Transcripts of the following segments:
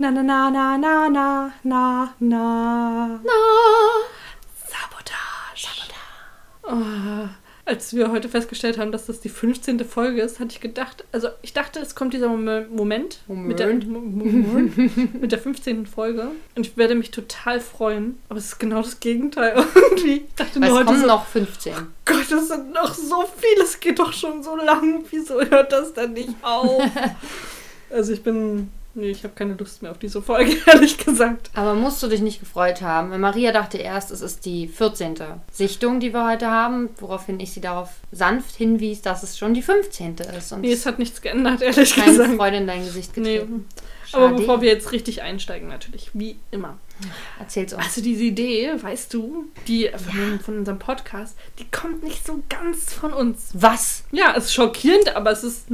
Na na na na na na na na. Na. Sabotage. Oh, als wir heute festgestellt haben, dass das die 15. Folge ist, hatte ich gedacht, also ich dachte, es kommt dieser Mom- Moment, Mit, der, Moment. Mo- Moment mit der 15. Folge und ich werde mich total freuen, aber es ist genau das Gegenteil irgendwie. Ich dachte Weil nur es heute kommen so, noch 15. Gott, das sind noch so viele, es geht doch schon so lang, wieso hört das denn nicht auf? also ich bin, nee, ich habe keine Lust mehr auf diese Folge, ehrlich gesagt. Aber musst du dich nicht gefreut haben. Weil Maria dachte erst, es ist die 14. Sichtung, die wir heute haben, woraufhin ich sie darauf sanft hinwies, dass es schon die 15. ist. Und Nee, es hat nichts geändert, ehrlich keine gesagt. Freude in dein Gesicht Nee. Getreten. Aber Schade. bevor wir jetzt richtig einsteigen, natürlich, wie immer. Erzähl's uns. Also diese Idee, weißt du, die von, dem- von unserem Podcast, die kommt nicht so ganz von uns. Was? Ja, es ist schockierend, aber es ist.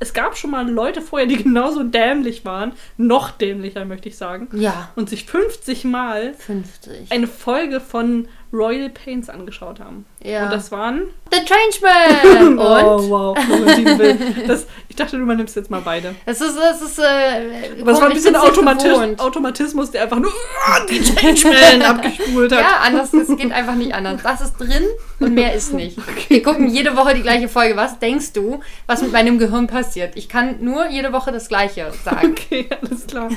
Es gab schon mal Leute vorher, die genauso dämlich waren, noch dämlicher, möchte ich sagen, Ja. und sich 50 Mal 50. eine Folge von Royal Pains angeschaut haben. Ja. Und das waren. The Changeman! Oh, Und? wow, Florentin Will. Das, ich dachte, du übernimmst jetzt mal beide. Es ist, es ist, äh, Aber es war ein bisschen Automatis. Automatismus, der einfach nur "Ah, die Changeman abgespult hat. Ja, anders, es geht einfach nicht anders. Das ist drin und mehr ist nicht. Wir gucken jede Woche die gleiche Folge. Was denkst du, was mit meinem Gehirn passiert? Ich kann nur jede Woche das Gleiche sagen. Okay, alles klar.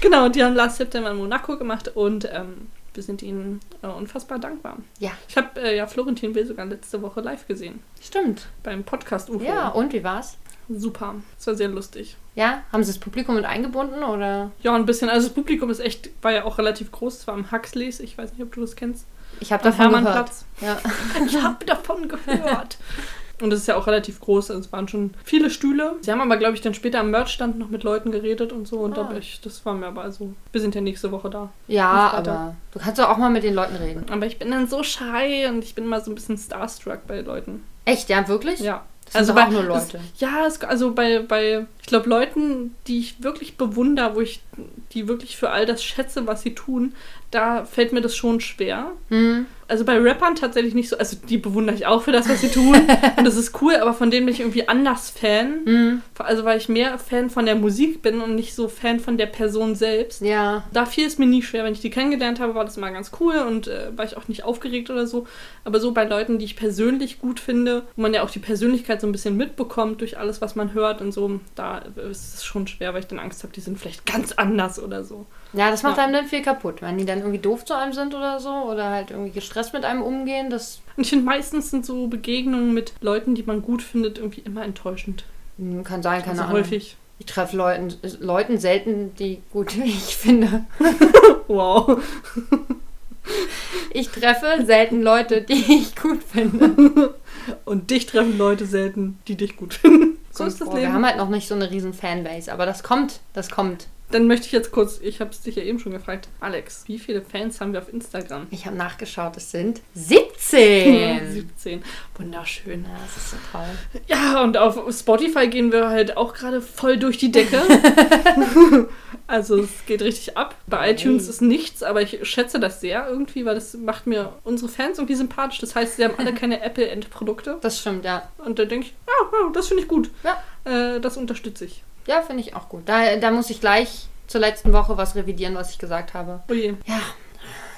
genau, die haben Last September in Monaco gemacht und ähm, wir sind ihnen äh, unfassbar dankbar. Ja, Ich habe äh, ja Florentin Will sogar letzte Woche live gesehen. stimmt. Beim Podcast UFO. Ja, und wie war's? Super. Es war sehr lustig. Ja, haben sie das Publikum mit eingebunden oder? Ja, ein bisschen. Also das Publikum ist echt, war ja auch relativ groß. Es war am Huxleys. Ich weiß nicht, ob du das kennst. Ich habe davon gehört. Hermannplatz. Ja. Ich habe davon gehört. Und es ist ja auch relativ groß, also es waren schon viele Stühle. Sie haben aber, glaube ich, dann später am Merchstand noch mit Leuten geredet und so. Und Ah. da, ich, das war mir aber also, wir sind ja nächste Woche da. Ja, aber du kannst doch auch mal mit den Leuten reden. Aber ich bin dann so shy und ich bin immer so ein bisschen starstruck bei Leuten. Echt, ja, wirklich? Ja. Das sind bei, auch nur Leute. Es, ja, es, also bei, bei ich glaube, Leuten, die ich wirklich bewundere, wo ich die wirklich für all das schätze, was sie tun, da fällt mir das schon schwer. Hm. Also bei Rappern tatsächlich nicht so, also die bewundere ich auch für das, was sie tun. und das ist cool, aber von denen bin ich irgendwie anders Fan. Hm. Also weil ich mehr Fan von der Musik bin und nicht so Fan von der Person selbst. Ja. Da fiel es mir nie schwer. Wenn ich die kennengelernt habe, war das immer ganz cool und äh, war ich auch nicht aufgeregt oder so. Aber so bei Leuten, die ich persönlich gut finde, wo man ja auch die Persönlichkeit so ein bisschen mitbekommt durch alles, was man hört und so, da ist es schon schwer, weil ich dann Angst habe, die sind vielleicht ganz anders oder so. Ja, das macht Ja. einem dann viel kaputt. Wenn die dann irgendwie doof zu einem sind oder so oder halt irgendwie gestresst mit einem umgehen, das Und ich finde, meistens sind so Begegnungen mit Leuten, die man gut findet, irgendwie immer enttäuschend. hm, kann sein, keine also Ahnung. häufig. Ich treffe Leuten, Leuten selten, die gut ich finde. Wow. Ich treffe selten Leute, die ich gut finde. Und dich treffen Leute selten, die dich gut finden. So ist das Boah, Wir Leben. haben halt noch nicht so eine riesen Fanbase, aber das kommt, das kommt. Dann möchte ich jetzt kurz, ich habe es dich ja eben schon gefragt, Alex, wie viele Fans haben wir auf Instagram? Ich habe nachgeschaut, es sind 17. 17. Wunderschön. Ja, das ist so toll. Ja, und auf Spotify gehen wir halt auch gerade voll durch die Decke. also es geht richtig ab. Bei iTunes ist nichts, aber ich schätze das sehr irgendwie, weil das macht mir unsere Fans irgendwie sympathisch. Das heißt, sie haben alle keine Apple-Endprodukte. Das stimmt, ja. Und da denke ich, ja, ja, das finde ich gut. Ja. Äh, das unterstütze ich. Ja, finde ich auch gut. Da, da muss ich gleich zur letzten Woche was revidieren, was ich gesagt habe. Oh je, Ja,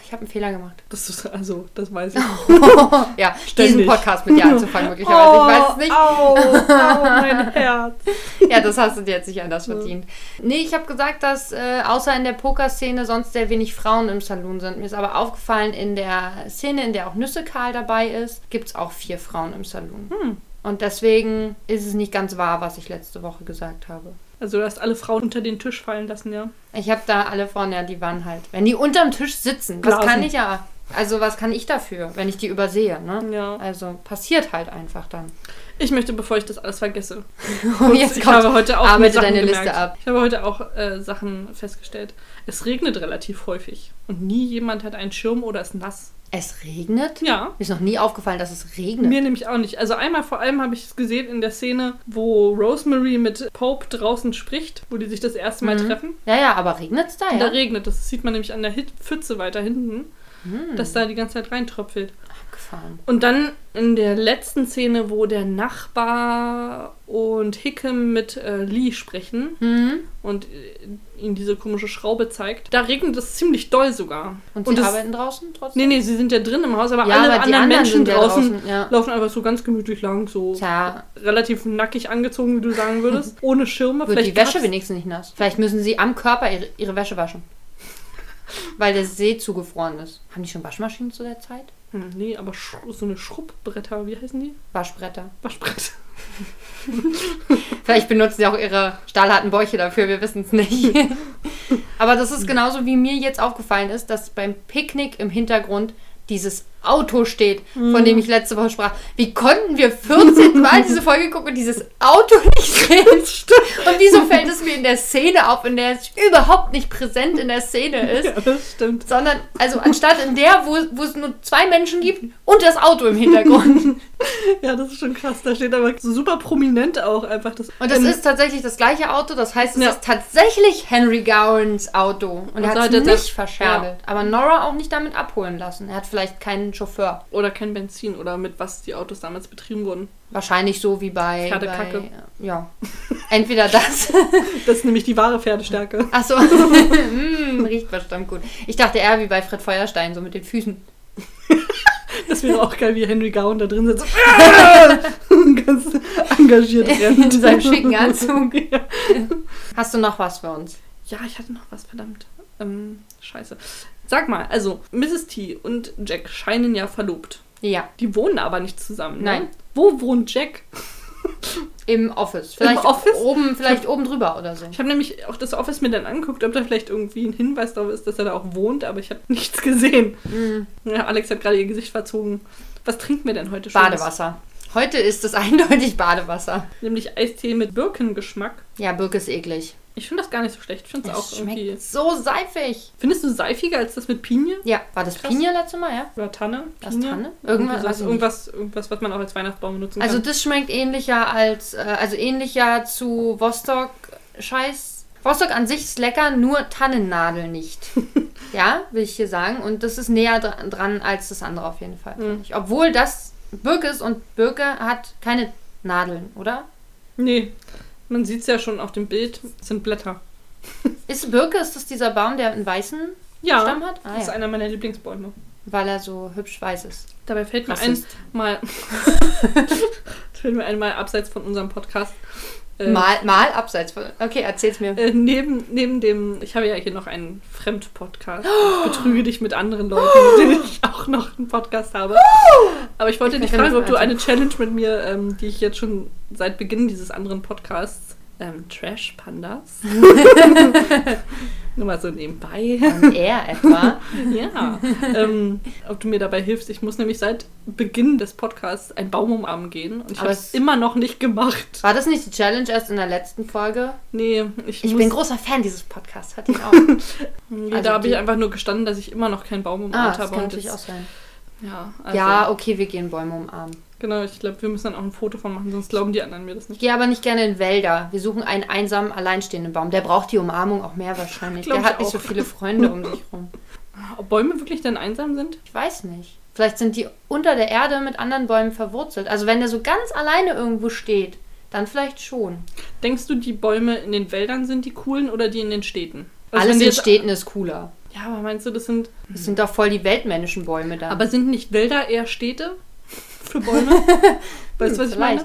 ich habe einen Fehler gemacht. das ist, also, das weiß ich. ja, Ständig. diesen Podcast mit dir anzufangen, möglicherweise. ich weiß es nicht. Au, au, mein Herz. Ja, das hast du dir jetzt nicht anders verdient. Nee, ich habe gesagt, dass äh, außer in der Pokerszene sonst sehr wenig Frauen im Saloon sind. Mir ist aber aufgefallen, in der Szene, in der auch Nüssekal dabei ist, gibt es auch vier Frauen im Saloon. Hm. Und deswegen ist es nicht ganz wahr, was ich letzte Woche gesagt habe. Also, du hast alle Frauen unter den Tisch fallen lassen, ja? Ich habe da alle vorne, ja, die waren halt. Wenn die unterm Tisch sitzen, was Blasen. kann ich ja. Also, was kann ich dafür, wenn ich die übersehe, ne? Ja. Also, passiert halt einfach dann. Ich möchte, bevor ich das alles vergesse. Und jetzt ich kommt, habe heute auch arbeite deine gemerkt. Liste ab. Ich habe heute auch äh, Sachen festgestellt. Es regnet relativ häufig. Und nie jemand hat einen Schirm oder ist nass. Es regnet? Ja. Mir ist noch nie aufgefallen, dass es regnet. Mir nämlich auch nicht. Also einmal vor allem habe ich es gesehen in der Szene, wo Rosemary mit Pope draußen spricht, wo die sich das erste Mal Mhm. treffen. Ja, ja, aber regnet es da, ja? Da regnet es. Das sieht man nämlich an der Pfütze weiter hinten. Hm. dass da die ganze Zeit reintröpfelt. Abgefahren. Und dann in der letzten Szene, wo der Nachbar und Hickam mit äh, Lee sprechen Hm. und äh, ihm diese komische Schraube zeigt, da regnet es ziemlich doll sogar. Und sie das- arbeiten draußen trotzdem? Nee, nee, sie sind ja drin im Haus, aber Ja, alle aber anderen anderen Menschen draußen, draußen, ja. laufen einfach so ganz gemütlich lang, so Tja, relativ nackig angezogen, wie du sagen würdest, ohne Schirme. wird die Wäsche wenigstens nicht nass. Vielleicht müssen sie am Körper ihre, ihre Wäsche waschen. Weil der See zugefroren ist. Haben die schon Waschmaschinen zu der Zeit? Hm, nee, aber so eine Schrubbretter, wie heißen die? Waschbretter. Waschbretter. Vielleicht benutzen sie auch ihre stahlharten Bäuche dafür, wir wissen es nicht. Aber das ist genauso, wie mir jetzt aufgefallen ist, dass beim Picknick im Hintergrund dieses Auto steht, von dem ich letzte Woche sprach. Wie konnten wir 14 Mal diese Folge gucken und dieses Auto nicht sehen? Und wieso fällt es mir in der Szene auf, in der es überhaupt nicht präsent in der Szene ist? Ja, das stimmt. Sondern, also anstatt in der, wo, wo es nur zwei Menschen gibt und das Auto im Hintergrund. Ja, das ist schon krass. Da steht aber so super prominent auch einfach das. Und das Ähm, ist tatsächlich das gleiche Auto, das heißt, es Ja. ist tatsächlich Henry Gowans Auto. Und er Also hat es er nicht das- verscherbelt. Aber Nora auch nicht damit abholen lassen. Er hat vielleicht keinen Chauffeur. Oder kein Benzin oder mit was die Autos damals betrieben wurden. Wahrscheinlich so wie bei. Pferdekacke. bei ja. Entweder das. Das ist nämlich die wahre Pferdestärke. Achso. mm, riecht bestimmt gut. Ich dachte eher wie bei Fred Feuerstein, so mit den Füßen. Das wäre auch geil, wie Henry Gowan da drin sitzt. ganz engagiert rennt. In seinem schicken Anzug. Ja. Hast du noch was für uns? ja, ich hatte noch was, verdammt. Ähm, scheiße. Sag mal, also Mrs. T und Jack scheinen ja verlobt. Ja. Die wohnen aber nicht zusammen. Ne? Nein. Wo wohnt Jack? Im Office. Vielleicht Office? oben, vielleicht oben drüber oder so. Ich habe nämlich auch das Office mir dann angeguckt, ob da vielleicht irgendwie ein Hinweis darauf ist, dass er da auch wohnt, aber ich habe nichts gesehen. Mm. Ja, Alex hat gerade ihr Gesicht verzogen. Was trinken wir denn heute schon? Badewasser. Heute ist es eindeutig Badewasser. Nämlich Eistee mit Birkengeschmack. Ja, Birke ist eklig. Ich finde das gar nicht so schlecht. Ich finde es auch Es irgendwie. schmeckt so seifig. Findest du seifiger als das mit Pinie? Ja, war das Krass. Pinie letzte Mal, ja? Oder Tanne? Was, Pinie? Tanne? Irgendwas, nicht. irgendwas, irgendwas, was man auch als Weihnachtsbaum benutzen Also kann. das schmeckt ähnlicher als, äh, also ähnlicher zu Vostok Scheiß. Vostok an sich ist lecker, nur Tannennadel nicht. ja, will ich hier sagen. Und das ist näher dra dran als das andere auf jeden Fall. Mhm. Obwohl das Birke ist und Birke hat keine Nadeln, oder? Nee, man sieht es ja schon auf dem Bild. Es sind Blätter. Ist Birke, ist das dieser Baum, der einen weißen Ja, Stamm hat? Ah, das ist ja. einer meiner Lieblingsbäume. Weil er so hübsch weiß ist. Dabei fällt mir ein, Rassist. mal, fällt mir ein, mal abseits von unserem Podcast. Äh, Mal, mal abseits von. Okay, erzähl's mir. Äh, neben, neben dem, ich habe ja hier noch einen Fremdpodcast. Ich betrüge dich mit anderen Leuten, mit denen ich auch noch einen Podcast habe. Aber ich wollte Ich dich fragen, ob du eine Challenge mit mir, ähm, die ich jetzt schon seit Beginn dieses anderen Podcasts, ähm, Trash Pandas. Nur mal so nebenbei. Und er etwa. ja. ähm, ob du mir dabei hilfst. Ich muss nämlich seit Beginn des Podcasts einen Baum umarmen gehen. Und ich habe es- immer noch nicht gemacht. War das nicht die Challenge erst in der letzten Folge? Nee, ich, Ich bin großer Fan dieses Podcasts. Hat ihn auch. Nee, Also da habe ich einfach nur gestanden, dass ich immer noch keinen Baum ah, umarmt das habe. kann und natürlich auch sein. Ja, also, Ja, okay, wir gehen Bäume umarmen. Genau. Ich glaube, wir müssen dann auch ein Foto von machen, sonst glauben die anderen mir das Ich nicht. gehe aber nicht gerne in Wälder. Wir suchen einen einsamen, alleinstehenden Baum. Der braucht die Umarmung auch mehr wahrscheinlich. Der ich hat nicht so viele Freunde um sich rum. Ob Bäume wirklich dann einsam sind? Ich weiß nicht. Vielleicht sind die unter der Erde mit anderen Bäumen verwurzelt. Also wenn der so ganz alleine irgendwo steht, dann vielleicht schon. Denkst du, die Bäume in den Wäldern sind die coolen oder die in den Städten? Also Alles in jetzt- Städten ist cooler. Ja, aber meinst du, das sind. Das sind doch voll die weltmännischen Bäume da. Aber sind nicht Wälder eher Städte für Bäume? weißt du, was ich meine?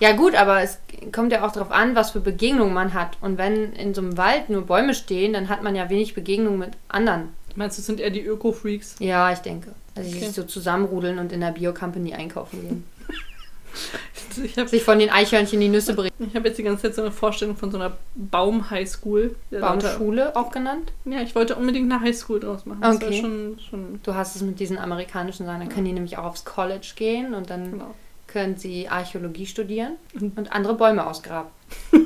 Ja gut, aber es kommt ja auch darauf an, was für Begegnungen man hat. Und wenn in so einem Wald nur Bäume stehen, dann hat man ja wenig Begegnung mit anderen. Meinst du, sind eher die Öko-Freaks? Ja, ich denke. Also die Okay. sich so zusammenrudeln und in der Bio-Company einkaufen gehen. Ich habe Sich von den Eichhörnchen die Nüsse bringen. ich hab jetzt die ganze Zeit so eine Vorstellung von so einer Baum-Highschool. Baumschule auch genannt. Ja, ich wollte unbedingt eine Highschool draus machen. Das Okay. schon, schon Du hast es mit diesen amerikanischen Sachen. Dann können die nämlich auch aufs College gehen und dann genau. können sie Archäologie studieren Mhm. und andere Bäume ausgraben.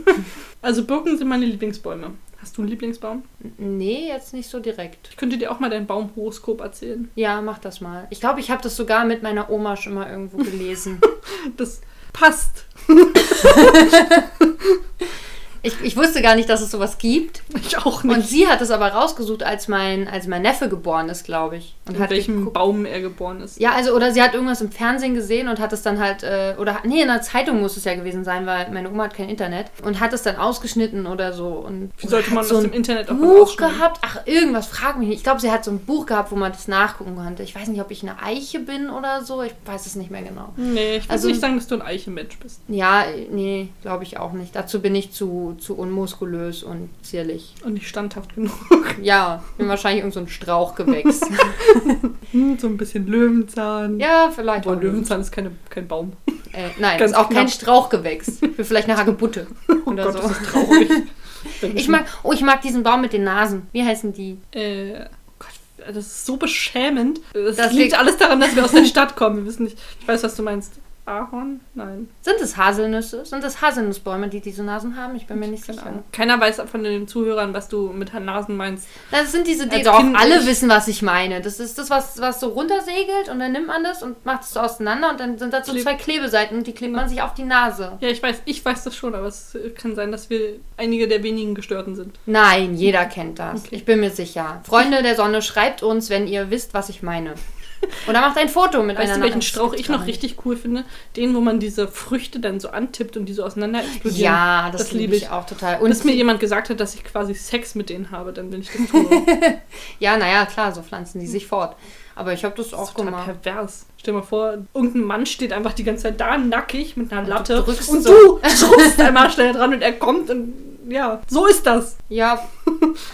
Also Birken sind meine Lieblingsbäume. Hast du einen Lieblingsbaum? Nee, jetzt nicht so direkt. Ich könnte dir auch mal dein Baumhoroskop erzählen. Ja, mach das mal. Ich glaube, ich habe das sogar mit meiner Oma schon mal irgendwo gelesen. Das passt. Ich, ich wusste gar nicht, dass es sowas gibt. Ich auch nicht. Und sie hat es aber rausgesucht, als mein, als mein Neffe geboren ist, glaube ich. Und in hat welchem geguckt- Baum er geboren ist. Ja, also, oder sie hat irgendwas im Fernsehen gesehen und hat es dann halt, äh, oder, nee, in der Zeitung muss es ja gewesen sein, weil meine Oma hat kein Internet. Und hat es dann ausgeschnitten oder so. Und Wie sollte man so ein dem Internet auch Buch gehabt? Ach, irgendwas, frag mich nicht. Ich glaube, sie hat so ein Buch gehabt, wo man das nachgucken konnte. Ich weiß nicht, ob ich eine Eiche bin oder so. Ich weiß es nicht mehr genau. Nee, ich will Also- nicht sagen, dass du ein Eichenmensch bist. Ja, nee, glaube ich auch nicht. Dazu bin ich zu, zu unmuskulös und zierlich. Und nicht standhaft genug. Ja, bin wahrscheinlich irgend so ein Strauchgewächs. Hm, so ein bisschen Löwenzahn. ja, vielleicht Aber auch nicht. Löwenzahn ist keine, kein Baum. Äh, nein, Ganz ist auch kein knapp. Strauchgewächs. Für vielleicht eine Hagebutte Oh oder Gott, so. das ist traurig. Ich mag, oh, ich mag diesen Baum mit den Nasen. Wie heißen die? Äh, oh Gott, das ist so beschämend. Das, Das liegt liegt- alles daran, dass wir aus der Stadt kommen. Wir wissen nicht. Ich weiß, was du meinst. Ahorn? Nein. Sind es Haselnüsse? Sind es Haselnussbäume, die diese Nasen haben? Ich bin mir nicht Keine sicher. Ahnung. Keiner weiß von den Zuhörern, was du mit Nasen meinst. Das sind diese, die Als doch Kind alle nicht. wissen, was ich meine. Das ist das, was, was so runtersegelt und dann nimmt man das und macht es so auseinander und dann sind da so Kleb- zwei Klebeseiten und die klebt man sich auf die Nase. Ja, ich weiß, ich weiß das schon, aber es kann sein, dass wir einige der wenigen Gestörten sind. Nein, jeder kennt das. Okay. Ich bin mir sicher. Freunde der Sonne, schreibt uns, wenn ihr wisst, was ich meine. Oder macht ein Foto mit Weißt du, welchen Strauch ich noch richtig cool finde? Den, wo man diese Früchte dann so antippt und die so auseinander explodieren. Ja, das, Das liebe ich auch total. Und Bis mir jemand gesagt hat, dass ich quasi Sex mit denen habe, dann will ich das tun. ja, naja, klar, so pflanzen die sich fort. Aber ich habe das Das auch ist total gemacht. pervers. Stell dir mal vor, irgendein Mann steht einfach die ganze Zeit da, nackig, mit einer Und du Latte. drückst und so. du schubst einmal schnell dran und er kommt und ja, so ist das. Ja,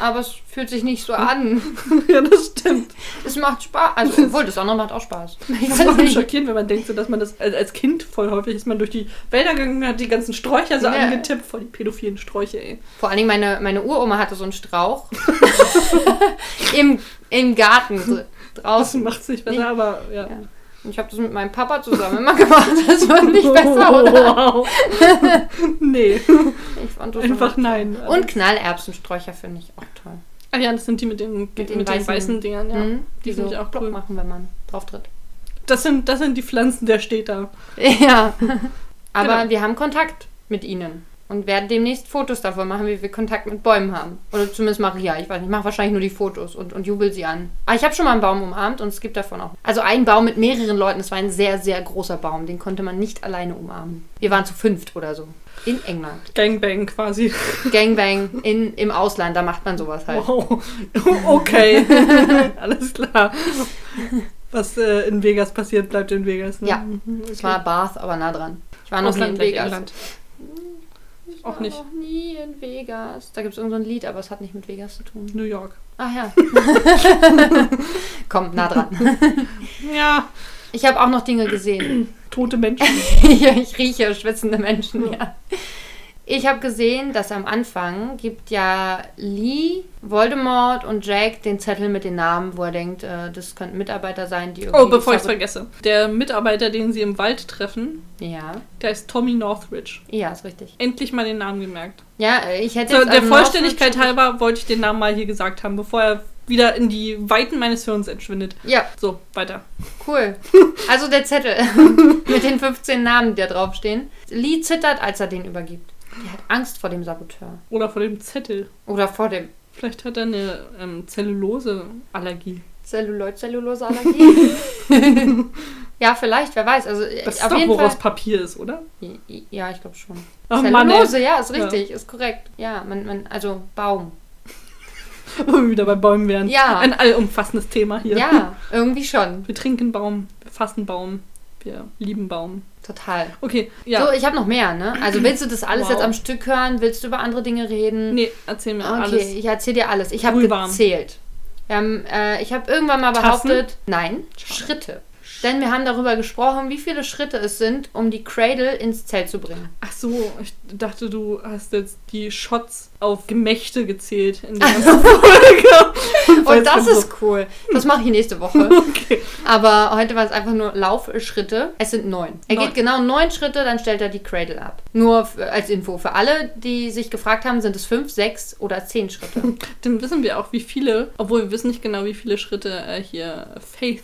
aber es fühlt sich nicht so an. ja, das stimmt. Es macht Spaß. Also, obwohl, das andere macht auch Spaß. Ich Das weiß ist nicht. schockierend, wenn man denkt, so, dass man das als, als Kind voll häufig ist man durch die Wälder gegangen, hat die ganzen Sträucher so Ja. angetippt, voll die pädophilen Sträuche, ey. Vor allen Dingen meine, meine Uroma hatte so einen Strauch im, im Garten so draußen. macht es nicht besser, Nee. aber ja. Ja. Und ich habe das mit meinem Papa zusammen immer gemacht. Das wird nicht besser, oder? Wow. nee, Ich fand das einfach nein. Und Knallerbsensträucher finde ich auch toll. Ah ja, das sind die mit den, mit den den, weißen- weißen, Dingern, ja. Mhm. Die finde ich auch cool. machen, wenn man drauf tritt. Das sind, das sind die Pflanzen der Städter. Ja. Aber Genau. wir haben Kontakt mit ihnen. Und werden demnächst Fotos davon machen, wie wir Kontakt mit Bäumen haben. Oder zumindest Maria. Ich weiß nicht, ich mache wahrscheinlich nur die Fotos und, und jubel sie an. Aber ich habe schon mal einen Baum umarmt und es gibt davon auch. Also einen Baum mit mehreren Leuten. Es war ein sehr, sehr großer Baum. Den konnte man nicht alleine umarmen. Wir waren zu fünft oder so. In England. Gangbang quasi. Gangbang in, im Ausland, da macht man sowas halt. Wow. Okay. Alles klar. Was äh, in Vegas passiert, bleibt in Vegas. Ne? Ja. Mhm, Es okay. war Bath, aber nah dran. Ich war noch nie in Ausland Vegas. England. Ich Auch war nicht. noch nie in Vegas. Da gibt es irgendein so ein Lied, aber es hat nicht mit Vegas zu tun. New York. Ach ja. Komm, nah dran. Ja, Ich habe auch noch Dinge gesehen. tote Menschen. Ja, ich rieche schwitzende Menschen, ja. Ich habe gesehen, dass am Anfang gibt ja Lee, Voldemort und Jack den Zettel mit den Namen, wo er denkt, äh, das könnten Mitarbeiter sein, die irgendwie... Oh, bevor ich es vergesse. Der Mitarbeiter, den sie im Wald treffen, Ja, der ist Tommy Northridge. ja, ist richtig. Endlich mal den Namen gemerkt. Ja, ich hätte So, jetzt... der Vollständigkeit halber wollte ich den Namen mal hier gesagt haben, bevor er wieder in die Weiten meines Hirns entschwindet. Ja, So, weiter. cool. Also der Zettel mit den 15 Namen, die da draufstehen. Lee zittert, als er den übergibt. Er hat Angst vor dem Saboteur. Oder vor dem Zettel. Oder vor dem Vielleicht hat er eine ähm, Zellulose-Allergie. Zelluloid-Zellulose-Allergie. ja, vielleicht, wer weiß. Also Das ist auf doch, jeden woraus Fall. Papier ist, oder? Ja, ich glaube schon. Ach Mann, Zellulose, ey. ja, ist richtig, ist korrekt. Ja, man, man, also Baum. Wo wir wieder bei Bäumen wären. Ja. Ein allumfassendes Thema hier. Ja, irgendwie schon. Wir trinken Baum, wir fassen Baum, wir lieben Baum. Total. Okay, ja. So, ich habe noch mehr, ne? Also willst du das alles Wow. jetzt am Stück hören? Willst du über andere Dinge reden? nee, erzähl mir Okay, alles. ich erzähle dir alles. Ich habe gezählt. Haben, äh, ich habe irgendwann mal Tassen? behauptet, nein, Schritte. Denn wir haben darüber gesprochen, wie viele Schritte es sind, um die Cradle ins Zelt zu bringen. Ach so, ich dachte, du hast jetzt die Shots auf Gemächte gezählt in der ganzen Folge. Und das so, ist cool. Das mache ich nächste Woche. Okay. Aber heute war es einfach nur Laufschritte. Es sind neun. Er Neun. geht genau neun Schritte, dann stellt er die Cradle ab. Nur als Info. Für alle, die sich gefragt haben, sind es fünf, sechs oder zehn Schritte. Dann wissen wir auch, wie viele, obwohl wir wissen nicht genau, wie viele Schritte äh, hier Faith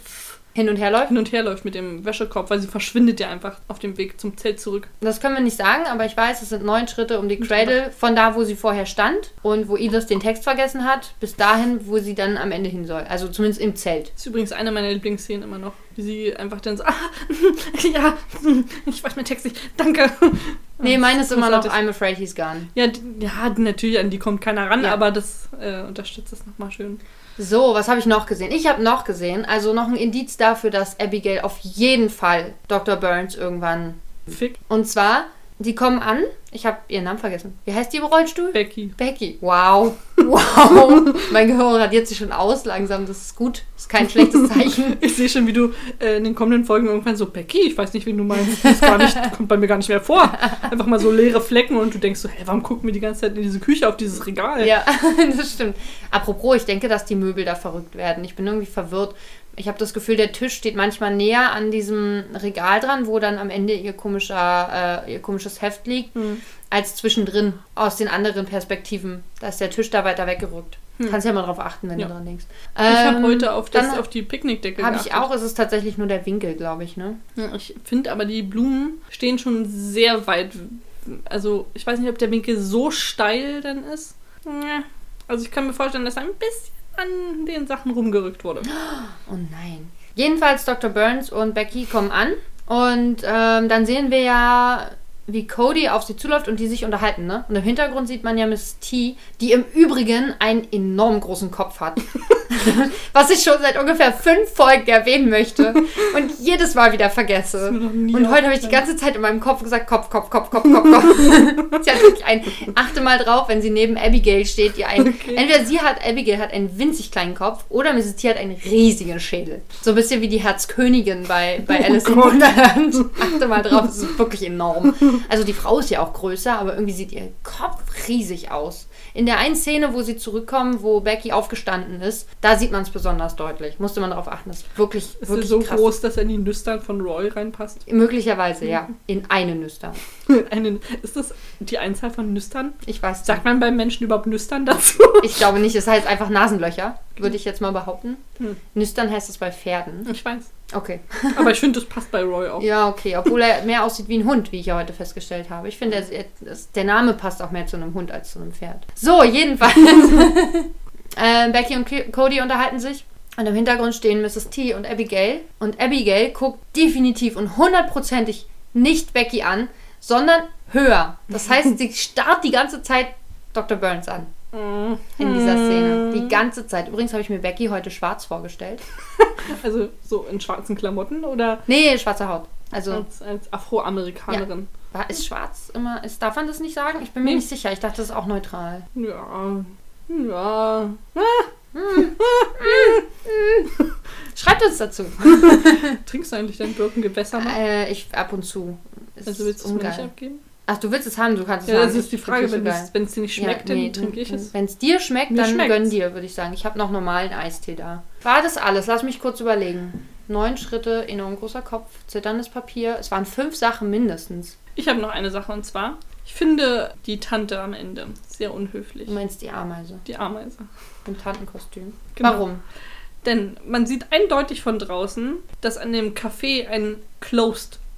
hin und her läuft. hin und her läuft mit dem Wäschekorb, weil sie verschwindet ja einfach auf dem Weg zum Zelt zurück. Das können wir nicht sagen, aber ich weiß, es sind neun Schritte um die Cradle, von da, wo sie vorher stand und wo Edith den Text vergessen hat, bis dahin, wo sie dann am Ende hin soll. Also zumindest im Zelt. Das ist übrigens eine meiner Lieblingsszenen immer noch, wie sie einfach dann so, ah, ja, ich weiß meinen Text nicht, danke. Nee, meine ist immer noch. I'm afraid he's gone. Ja, ja, natürlich, an die kommt keiner ran, Ja. aber das äh, unterstützt es nochmal schön. So, was habe ich noch gesehen? Ich habe noch gesehen, also noch ein Indiz dafür, dass Abigail auf jeden Fall Dr. Burns irgendwann. Fick, Und zwar, die kommen an. Ich habe ihren Namen vergessen. Wie heißt die im Rollstuhl? Becky. Becky. Wow. Wow. mein Gehör radiert sich schon aus langsam. Das ist gut. Das ist kein schlechtes Zeichen. Ich sehe schon, wie du äh, in den kommenden Folgen irgendwann so, Becky, ich weiß nicht, wen du meinst, das nicht, kommt bei mir gar nicht mehr vor. Einfach mal so leere Flecken und du denkst so, hä, warum gucken wir die ganze Zeit in diese Küche auf dieses Regal? Ja, das stimmt. Apropos, ich denke, dass die Möbel da verrückt werden. Ich bin irgendwie verwirrt. Ich habe das Gefühl, der Tisch steht manchmal näher an diesem Regal dran, wo dann am Ende ihr, komischer, äh, ihr komisches Heft liegt, Hm. als zwischendrin aus den anderen Perspektiven. Da ist der Tisch da weiter weggerückt. Kannst ja mal drauf achten, wenn Hm. Ja. du dran denkst. Ich habe Ähm, heute auf, das, auf die Picknickdecke Habe ich auch. Es ist tatsächlich nur der Winkel, glaube ich, ne? Ich finde aber, die Blumen stehen schon sehr weit. Also, ich weiß nicht, ob der Winkel so steil dann ist. Also, ich kann mir vorstellen, dass ein bisschen an den Sachen rumgerückt wurde. Oh nein. Jedenfalls Dr. Burns und Becky kommen an und ähm, dann sehen wir ja, wie Cody auf sie zuläuft und die sich unterhalten, ne? Und im Hintergrund sieht man ja Miss T, die im Übrigen einen enorm großen Kopf hat. Was ich schon seit ungefähr fünf Folgen erwähnen möchte und jedes Mal wieder vergesse. Und heute habe ich die ganze Zeit in meinem Kopf gesagt, Kopf, Kopf, Kopf, Kopf, Kopf, Kopf. sie hat wirklich ein, achte mal drauf, wenn sie neben Abigail steht, die ein, Okay. entweder sie hat, Abigail hat einen winzig kleinen Kopf oder Mrs. T hat einen riesigen Schädel. So ein bisschen wie die Herzkönigin bei, bei Alice im Gott. Wunderland. Achte mal drauf, es ist wirklich enorm. Also die Frau ist ja auch größer, aber irgendwie sieht ihr Kopf riesig aus. In der einen Szene, wo sie zurückkommen, wo Becky aufgestanden ist, da sieht man es besonders deutlich. Musste man darauf achten. Das ist wirklich, Ist wirklich so krass. groß, dass er in die Nüstern von Roy reinpasst? Möglicherweise, ja. In eine Nüster. Eine, ist das die Einzahl von Nüstern? Ich weiß nicht. Sagt man beim Menschen überhaupt Nüstern dazu? Ich glaube nicht. Es heißt einfach Nasenlöcher, würde ich jetzt mal behaupten. Hm. Nüstern heißt es bei Pferden. Ich weiß. Okay. Aber ich finde, das passt bei Roy auch. Ja, okay. Obwohl er mehr aussieht wie ein Hund, wie ich ja heute festgestellt habe. Ich finde, er- der Name passt auch mehr zu einem Hund als zu einem Pferd. So, jedenfalls. äh, Becky und Cody unterhalten sich. Und im Hintergrund stehen Mrs. T und Abigail. Und Abigail guckt definitiv und hundertprozentig nicht Becky an, sondern höher. Das heißt, sie starrt die ganze Zeit Dr. Burns an. Mhm. In dieser Szene. Die ganze Zeit. Übrigens habe ich mir Becky heute schwarz vorgestellt. Also so in schwarzen Klamotten oder Nee, schwarze Haut. Also als, als Afroamerikanerin? war, ist schwarz immer. Ist, darf man das nicht sagen? Ich bin mir Nee. nicht sicher. Ich dachte, das ist auch neutral. Ja. Ja. Schreibt uns dazu. Trinkst du eigentlich dein Birkengewässer mal? Äh, ich ab und zu. Es Also willst ist du es mir nicht abgeben? Ach, du willst es haben, du kannst es Ja, haben. das ist die Frage, wenn es dir nicht schmeckt, dann trinke ich es. Wenn es dir schmeckt, Mir dann schmeckt's. gönn dir, würde ich sagen. Ich habe noch normalen Eistee da. War das alles? Lass mich kurz überlegen. Neun Schritte, enorm großer Kopf, zitterndes Papier. Es waren fünf Sachen mindestens. Ich habe noch eine Sache und zwar, ich finde die Tante am Ende sehr unhöflich. Du meinst die Ameise Die Ameise. im Tantenkostüm. Genau. Warum? Denn man sieht eindeutig von draußen, dass an dem Café ein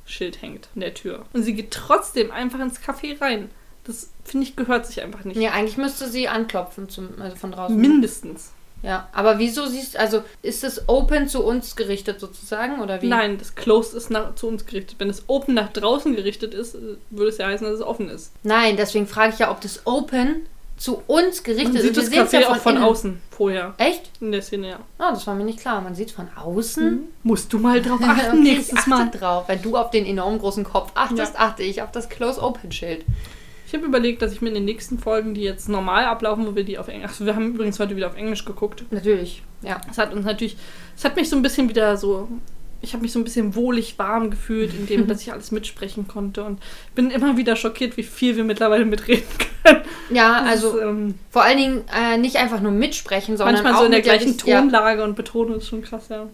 Closed-Schild hängt an der Tür. Und sie geht trotzdem einfach ins Café rein. Das, finde ich, gehört sich einfach nicht. Ja, eigentlich müsste sie anklopfen, zum, also von draußen. Mindestens. Ja, aber wieso siehst also ist es open zu uns gerichtet sozusagen oder wie? Nein, das Closed ist nach, zu uns gerichtet. Wenn es Open nach draußen gerichtet ist, äh, würde es ja heißen, dass es offen ist. Nein, deswegen frage ich ja, ob das open zu uns Man gerichtet sieht ist. das Café ja auch von innen. außen vorher. Echt? In der Szene, ja. Ah, das war mir nicht klar. Man sieht von außen. Musst du mal drauf achten Okay, nächstes ich achte Mal. drauf. Wenn du auf den enorm großen Kopf achtest, achte ich auf das Close-Open-Schild. Ich habe überlegt, dass ich mir in den nächsten Folgen, die jetzt normal ablaufen, wo wir die auf Englisch. Achso, wir haben übrigens heute wieder auf Englisch geguckt. Natürlich, ja. Es hat uns natürlich. Es hat mich so ein bisschen wieder so. Ich habe mich so ein bisschen wohlig warm gefühlt, indem dass ich alles mitsprechen konnte. Und bin immer wieder schockiert, wie viel wir mittlerweile mitreden können. Ja, Das also ist, ähm, vor allen Dingen äh, nicht einfach nur mitsprechen, sondern manchmal auch so in der gleichen richtig- ja. Tonlage und Betonung ist schon krass, ja.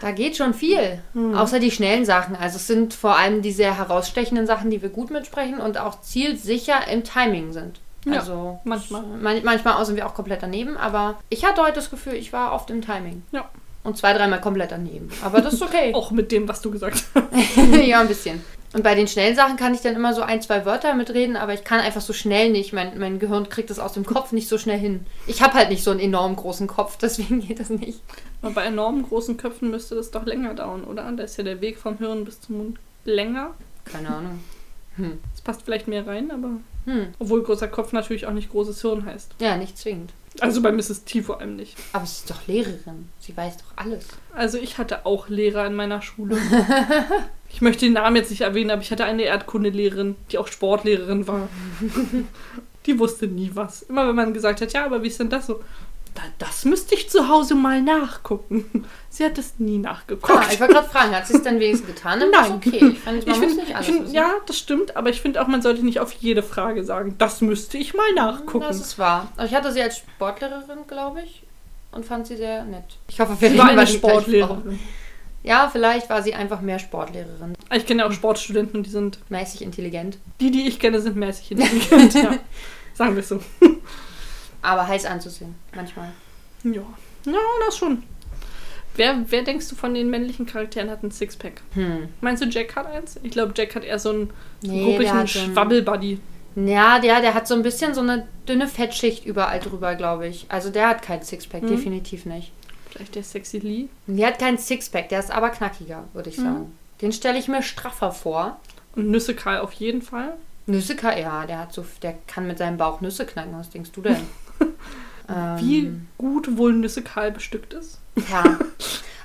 Da geht schon viel. Hm. Außer die schnellen Sachen. Also es sind vor allem die sehr herausstechenden Sachen, die wir gut mitsprechen und auch zielsicher im Timing sind. Ja, also manchmal. Man, manchmal sind wir auch komplett daneben, aber ich hatte heute das Gefühl, ich war oft im Timing. Ja. Und zwei, dreimal komplett daneben. Aber das ist okay. Auch mit dem, was du gesagt hast. ja, ein bisschen. Und bei den schnellen Sachen kann ich dann immer so ein, zwei Wörter mitreden, aber ich kann einfach so schnell nicht. Mein, mein Gehirn kriegt das aus dem Kopf nicht so schnell hin. Ich habe halt nicht so einen enorm großen Kopf, deswegen geht das nicht. Aber bei enorm großen Köpfen müsste das doch länger dauern, oder? Da ist ja der Weg vom Hirn bis zum Mund länger. Keine Ahnung. Hm. Das passt vielleicht mehr rein, aber. Hm. Obwohl großer Kopf natürlich auch nicht großes Hirn heißt. Ja, nicht zwingend. Also bei Mrs. T vor allem nicht. Aber sie ist doch Lehrerin. Sie weiß doch alles. Also ich hatte auch Lehrer in meiner Schule. ich möchte den Namen jetzt nicht erwähnen, aber ich hatte eine Erdkundelehrerin, die auch Sportlehrerin war. die wusste nie was. Immer wenn man gesagt hat, ja, aber wie ist denn das so? Da, das müsste ich zu Hause mal nachgucken. Sie hat es nie nachgeguckt. Ah, ich wollte gerade fragen, hat sie es dann wenigstens getan? Dann Nein. okay. Ich fand, man Ich find, nicht alles find, ja, das stimmt, aber ich finde auch, man sollte nicht auf jede Frage sagen, das müsste ich mal nachgucken. Das ist wahr. Ich hatte sie als Sportlehrerin, glaube ich. Und fand sie sehr nett. Ich hoffe, wir Sie war eine. Sportlehrerin. Ja, vielleicht war sie einfach mehr Sportlehrerin. Ich kenne ja auch Sportstudenten die sind, Mäßig intelligent. die, die ich kenne, sind mäßig intelligent. ja. Sagen wir es so. Aber heiß anzusehen. Manchmal. Ja. Ja, das schon. Wer, wer denkst du von den männlichen Charakteren hat ein Sixpack? Hm. Meinst du, Jack hat eins? Ich glaube, Jack hat eher so einen Nee, ruppigen so Schwabbelbuddy. Ja, der, der hat so ein bisschen so eine dünne Fettschicht überall drüber, glaube ich. Also der hat kein Sixpack, Mhm. definitiv nicht. Vielleicht der Sexy Lee. Der hat kein Sixpack, der ist aber knackiger, würde ich Mhm. sagen. Den stelle ich mir straffer vor. Und Nüsse Karl auf jeden Fall. Nüsse kann, ja, der hat so, der kann mit seinem Bauch Nüsse knacken. Was denkst du denn? ähm, Wie gut wohl Nüsse Karl bestückt ist. Ja.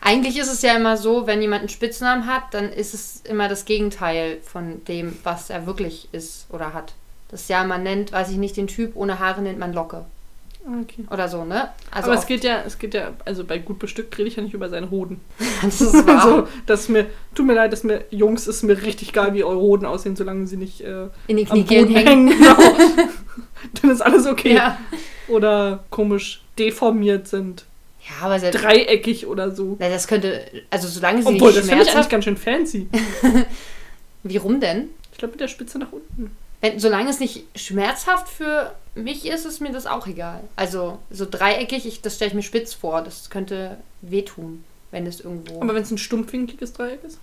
Eigentlich ist es ja immer so, wenn jemand einen Spitznamen hat, dann ist es immer das Gegenteil von dem, was er wirklich ist oder hat. Das ist ja, man nennt, weiß ich nicht, den Typ ohne Haare nennt man Locke. Okay. Oder so, ne? Also Aber es geht ja, es geht ja, also bei gut bestückt rede ich ja nicht über seine Hoden. das ist wahr. Also, das ist mir, tut mir leid, dass mir, Jungs, ist mir richtig geil, wie eure Hoden aussehen, solange sie nicht äh, in den am Kniekehlen hängen. hängen. Genau. Dann ist alles okay. Ja. Oder komisch deformiert sind. ja, aber selbst, Dreieckig oder so. Na, das könnte, also solange sie Obwohl, nicht das finde ich eigentlich ganz schön fancy. Wie rum denn? Ich glaube, mit der Spitze nach unten. Wenn, solange es nicht schmerzhaft für mich ist, ist mir das auch egal. Also so dreieckig, ich, das stelle ich mir spitz vor. Das könnte wehtun, wenn es irgendwo... Aber wenn es ein stumpfwinkliges Dreieck ist?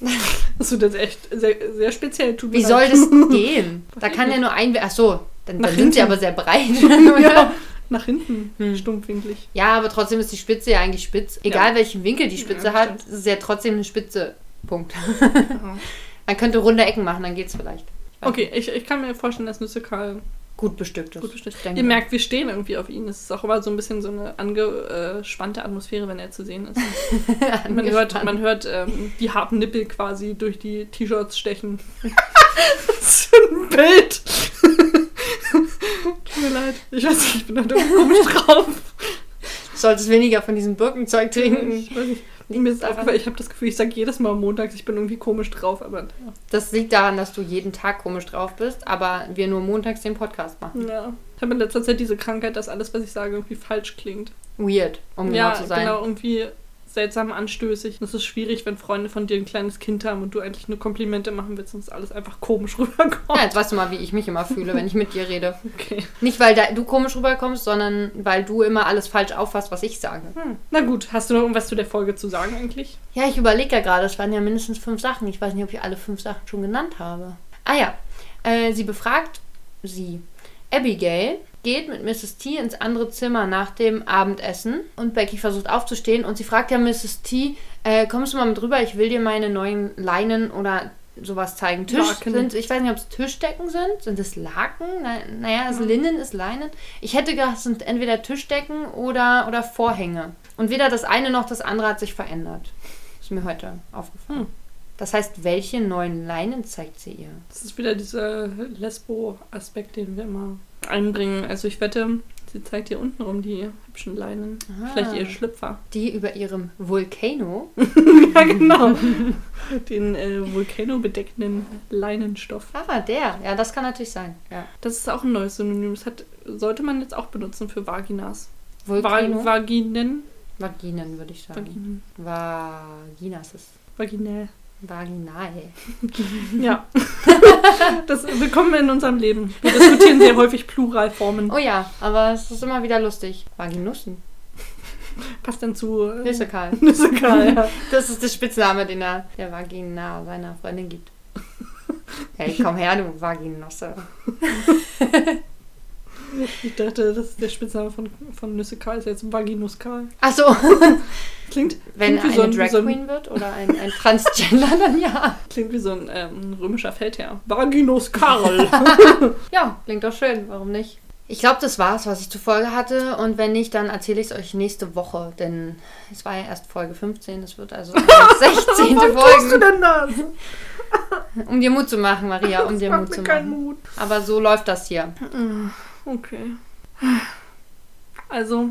Das wird jetzt echt sehr, sehr speziell. Tut Wie soll das gehen? Da kann ja nur ein... Ach so, dann, dann sind sie aber sehr breit. ja, nach hinten. Hm. Stumpfwinklig. ja, aber trotzdem ist die Spitze ja eigentlich spitz. Egal welchen Winkel die Spitze Ja, hat, stimmt. ist es ja trotzdem eine Spitze. Punkt. Ja. Man könnte runde Ecken machen, dann geht's vielleicht. Ich Okay, ich, ich kann mir vorstellen, dass Nüsse Karl. Gut bestückt ist. gut. Ich denke. Ihr merkt, wir stehen irgendwie auf ihn. Es ist auch immer so ein bisschen so eine angespannte Atmosphäre, wenn er zu sehen ist. Man hört, man hört ähm, die harten Nippel quasi durch die T-Shirts stechen. Was für ein Bild! Tut mir leid. Ich weiß nicht, ich bin da irgendwie komisch drauf. Du solltest weniger von diesem Birkenzeug trinken. Ich weiß nicht. Mir ist aufgefallen, ich habe das Gefühl, ich sage jedes Mal montags, ich bin irgendwie komisch drauf, aber ja. Das liegt daran, dass du jeden Tag komisch drauf bist, aber wir nur montags den Podcast machen. ja. Ich habe in letzter Zeit diese Krankheit, dass alles, was ich sage, irgendwie falsch klingt. Weird, um ja, genau zu sein. genau, irgendwie seltsam anstößig. Es ist schwierig, wenn Freunde von dir ein kleines Kind haben und du eigentlich nur Komplimente machen willst und es alles einfach komisch rüberkommt. Ja, jetzt weißt du mal, wie ich mich immer fühle, wenn ich mit dir rede. Okay. Nicht, weil du komisch rüberkommst, sondern weil du immer alles falsch auffasst, was ich sage. Hm. Na gut, hast du noch irgendwas zu der Folge zu sagen eigentlich? Ja, ich überlege ja gerade, es waren ja mindestens fünf Sachen. Ich weiß nicht, ob ich alle fünf Sachen schon genannt habe. Ah ja, äh, sie befragt sie. Abigail geht mit Mrs. T ins andere Zimmer nach dem Abendessen und Becky versucht aufzustehen und sie fragt ja Mrs. T, äh, kommst du mal mit rüber, ich will dir meine neuen Leinen oder sowas zeigen. Tisch Laken. sind, ich weiß nicht, ob es Tischdecken sind. Sind es Laken? Na, naja, also. Linnen ist Leinen. Ich hätte gedacht, es sind entweder Tischdecken oder, oder Vorhänge. Und weder das eine noch das andere hat sich verändert. Ist mir heute aufgefallen. Hm. Das heißt, welche neuen Leinen zeigt sie ihr? Das ist wieder dieser Lesbo-Aspekt, den wir immer einbringen. Also ich wette, sie zeigt dir unten rum die hübschen Leinen. Ah. Vielleicht ihr Schlüpfer. Die über ihrem Volcano. ja, genau. Den äh, Vulcano-bedeckenden Leinenstoff. Ah, der. Ja, das kann natürlich sein. Ja. Das ist auch ein neues Synonym. Das hat, sollte man jetzt auch benutzen für Vaginas. Volcano. Va Vaginen. Vaginen, würde ich sagen. Vaginen. Vaginas ist Vaginell. Vaginal. Ja. das willkommen in unserem Leben. Wir diskutieren sehr häufig Pluralformen. Oh ja, aber es ist immer wieder lustig. Vaginussen. Passt dann zu äh, Nüssekal. Nüssekal, ja. Das ist der Spitzname, den er der Vagina seiner Freundin gibt. Hey, komm her, du Vaginosse. Ich dachte, das ist der Spitzname von, von Nüssekal, ist jetzt Vaginuskal. Achso, Klingt, wenn klingt wie eine so ein, Drag wie so Queen wird oder ein, ein Transgender, dann ja. Klingt wie so ein ähm, römischer Feldherr. Vaginuskal. Ja, klingt doch schön, warum nicht? Ich glaube, das war's, was ich zur Folge hatte. Und wenn nicht, dann erzähle ich es euch nächste Woche. Denn es war ja erst Folge 15. Es wird also eine 16. Warum tust du Folge. denn das? Um dir Mut zu machen, Maria, um Das dir Mut zu keinen machen. Mut. Aber so läuft das hier. Okay. Also,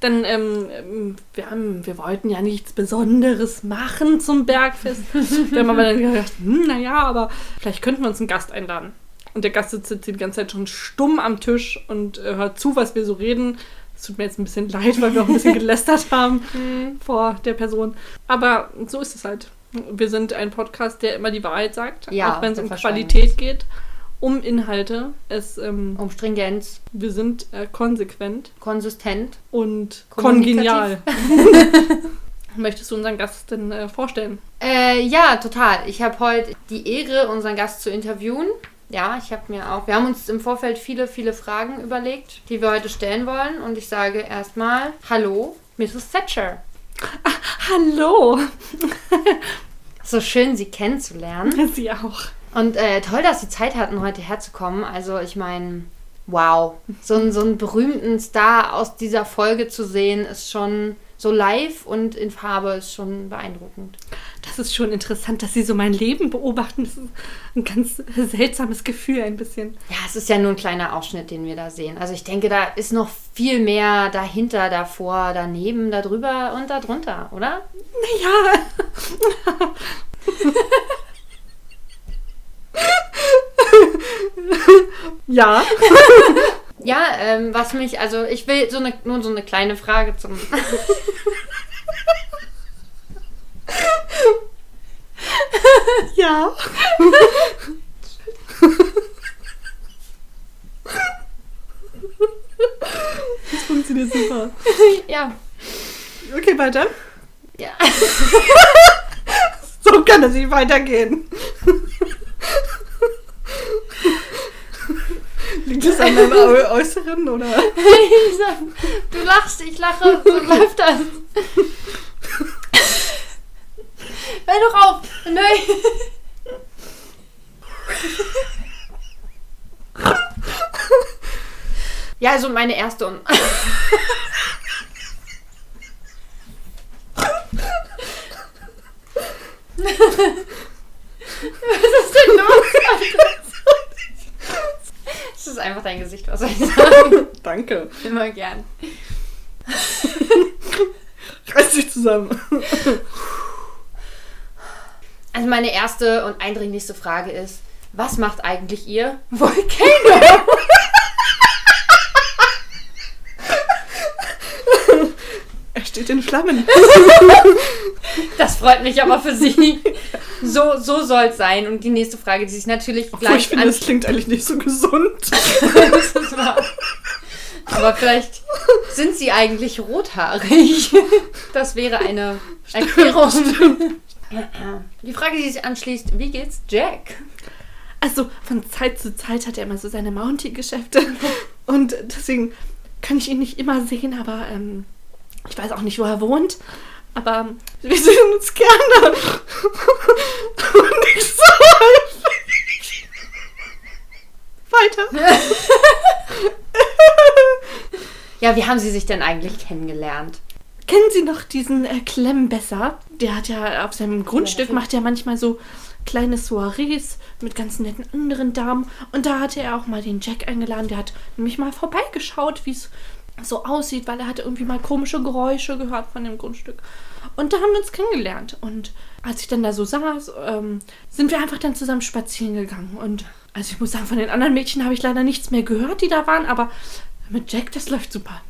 dann, ähm, ähm, wir, haben, wir wollten ja nichts Besonderes machen zum Bergfest. Wir haben aber dann gedacht, hm, naja, aber vielleicht könnten wir uns einen Gast einladen. Und der Gast sitzt jetzt die ganze Zeit schon stumm am Tisch und äh, hört zu, was wir so reden. Es tut mir jetzt ein bisschen leid, weil wir auch ein bisschen gelästert haben vor der Person. Aber so ist es halt. Wir sind ein Podcast, der immer die Wahrheit sagt, Ja, auch wenn es um. Qualität geht, um Inhalte. Es, ähm, Um Stringenz, wir sind äh, konsequent konsistent. und kongenial. Möchtest du unseren Gast denn äh, vorstellen? Äh, ja, total. Ich habe heute die Ehre, unseren Gast zu interviewen. Ja, ich habe mir auch. Wir haben uns im Vorfeld viele, viele Fragen überlegt, die wir heute stellen wollen. Und ich sage erstmal: Hallo, Mrs. Thatcher. Hallo! So schön, Sie kennenzulernen. Sie auch. Und äh, toll, dass Sie Zeit hatten, heute herzukommen. Also, ich meine, wow. So, einen- so einen berühmten Star aus dieser Folge zu sehen, ist schon so live und in Farbe, ist schon beeindruckend. Das ist schon interessant, dass Sie so mein Leben beobachten. Das ist ein ganz seltsames Gefühl, ein bisschen. Ja, es ist ja nur ein kleiner Ausschnitt, den wir da sehen. Also ich denke, da ist noch viel mehr dahinter, davor, daneben, darüber und darunter, oder? Naja. ja. Ja, ähm, was mich, also ich will so eine, nur so eine kleine Frage zum. Ja. Das funktioniert super. ja. Okay, weiter. Ja. So kann es nicht weitergehen. Liegt das an meinem Äu- Äußeren oder? Sag, du lachst, ich lache, so läuft das. Hör doch auf! Nein! Ja, also meine erste und. Was ist denn los? Das ist einfach dein Gesicht, was soll ich sagen? Danke. Immer gern. Reiß dich zusammen. Also meine erste und eindringlichste Frage ist, was macht eigentlich ihr Volcano? Er steht in Flammen. Das freut mich aber für Sie. So, so soll es sein. Und die nächste Frage, die sich natürlich Obwohl ich gleich finde, an... das klingt eigentlich nicht so gesund. Das ist wahr. Aber vielleicht sind Sie eigentlich rothaarig. Das wäre eine Erklärung. Die Frage, die sich anschließt, wie geht's Jack? Also von Zeit zu Zeit hat er immer so seine Mounty-Geschäfte. Und deswegen kann ich ihn nicht immer sehen, aber ähm, ich weiß auch nicht, wo er wohnt. Aber wir sehen uns gerne. Und nicht so häufig. Weiter. Ja, wie haben Sie sich denn eigentlich kennengelernt? Kennen Sie noch diesen äh, Klemmbesser? Der hat ja auf seinem Grundstück, natürlich. macht ja manchmal so kleine Soirees mit ganz netten anderen Damen. Und da hatte er auch mal den Jack eingeladen. Der hat nämlich mal vorbeigeschaut, wie es so aussieht, weil er hatte irgendwie mal komische Geräusche gehört von dem Grundstück. Und da haben wir uns kennengelernt. Und als ich dann da so saß, ähm, sind wir einfach dann zusammen spazieren gegangen. Und also ich muss sagen, von den anderen Mädchen habe ich leider nichts mehr gehört, die da waren. Aber mit Jack, das läuft super.